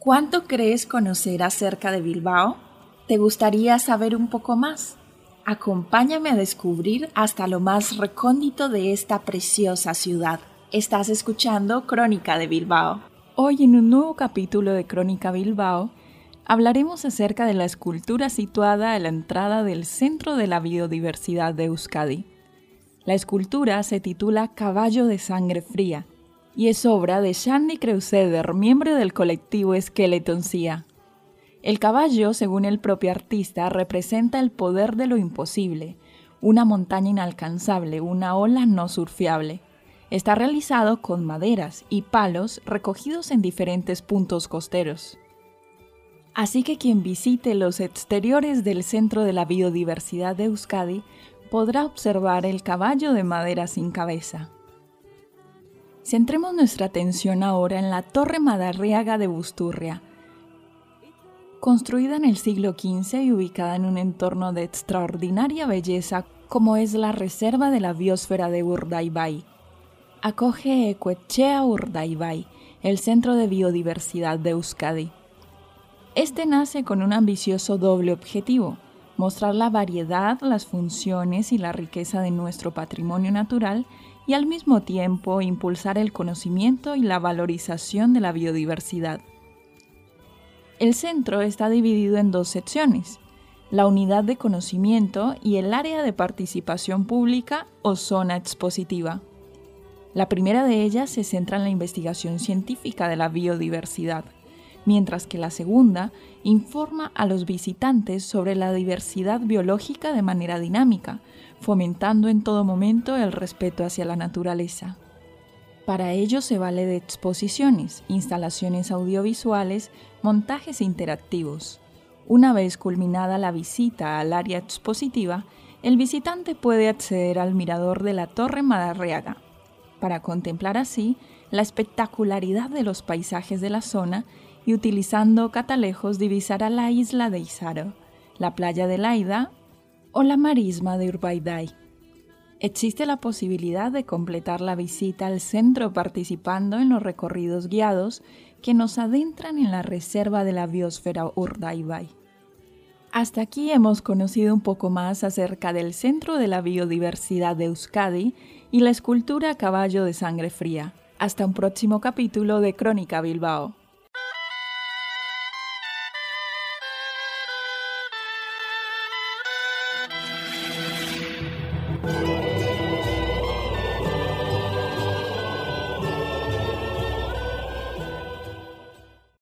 ¿Cuánto crees conocer acerca de Bilbao? ¿Te gustaría saber un poco más? Acompáñame a descubrir hasta lo más recóndito de esta preciosa ciudad. Estás escuchando Crónica de Bilbao. Hoy en un nuevo capítulo de Crónica Bilbao hablaremos acerca de la escultura situada a la entrada del Centro de la Biodiversidad de Euskadi. La escultura se titula Caballo de Sangre Fría y es obra de Shandy Creuseder, miembro del colectivo Skeleton Sia. El caballo, según el propio artista, representa el poder de lo imposible, una montaña inalcanzable, una ola no surfiable. Está realizado con maderas y palos recogidos en diferentes puntos costeros. Así que quien visite los exteriores del Centro de la Biodiversidad de Euskadi podrá observar el caballo de madera sin cabeza. Centremos nuestra atención ahora en la Torre Madarriaga de Busturria. Construida en el siglo XV y ubicada en un entorno de extraordinaria belleza como es la Reserva de la Biosfera de Urdaibai. Acoge Ecuechea Urdaibai, el Centro de Biodiversidad de Euskadi. Este nace con un ambicioso doble objetivo, mostrar la variedad, las funciones y la riqueza de nuestro patrimonio natural y al mismo tiempo impulsar el conocimiento y la valorización de la biodiversidad. El centro está dividido en dos secciones, la unidad de conocimiento y el área de participación pública o zona expositiva. La primera de ellas se centra en la investigación científica de la biodiversidad, mientras que la segunda informa a los visitantes sobre la diversidad biológica de manera dinámica, fomentando en todo momento el respeto hacia la naturaleza. Para ello se vale de exposiciones, instalaciones audiovisuales, montajes interactivos. Una vez culminada la visita al área expositiva, el visitante puede acceder al mirador de la Torre Madarriaga, para contemplar así la espectacularidad de los paisajes de la zona y utilizando catalejos divisará la isla de Isaro, la playa de Laida o la marisma de Urbaidai. Existe la posibilidad de completar la visita al centro participando en los recorridos guiados que nos adentran en la reserva de la biosfera Urdaibai. Hasta aquí hemos conocido un poco más acerca del Centro de la Biodiversidad de Euskadi y la escultura Caballo de Sangre Fría. Hasta un próximo capítulo de Crónica Bilbao.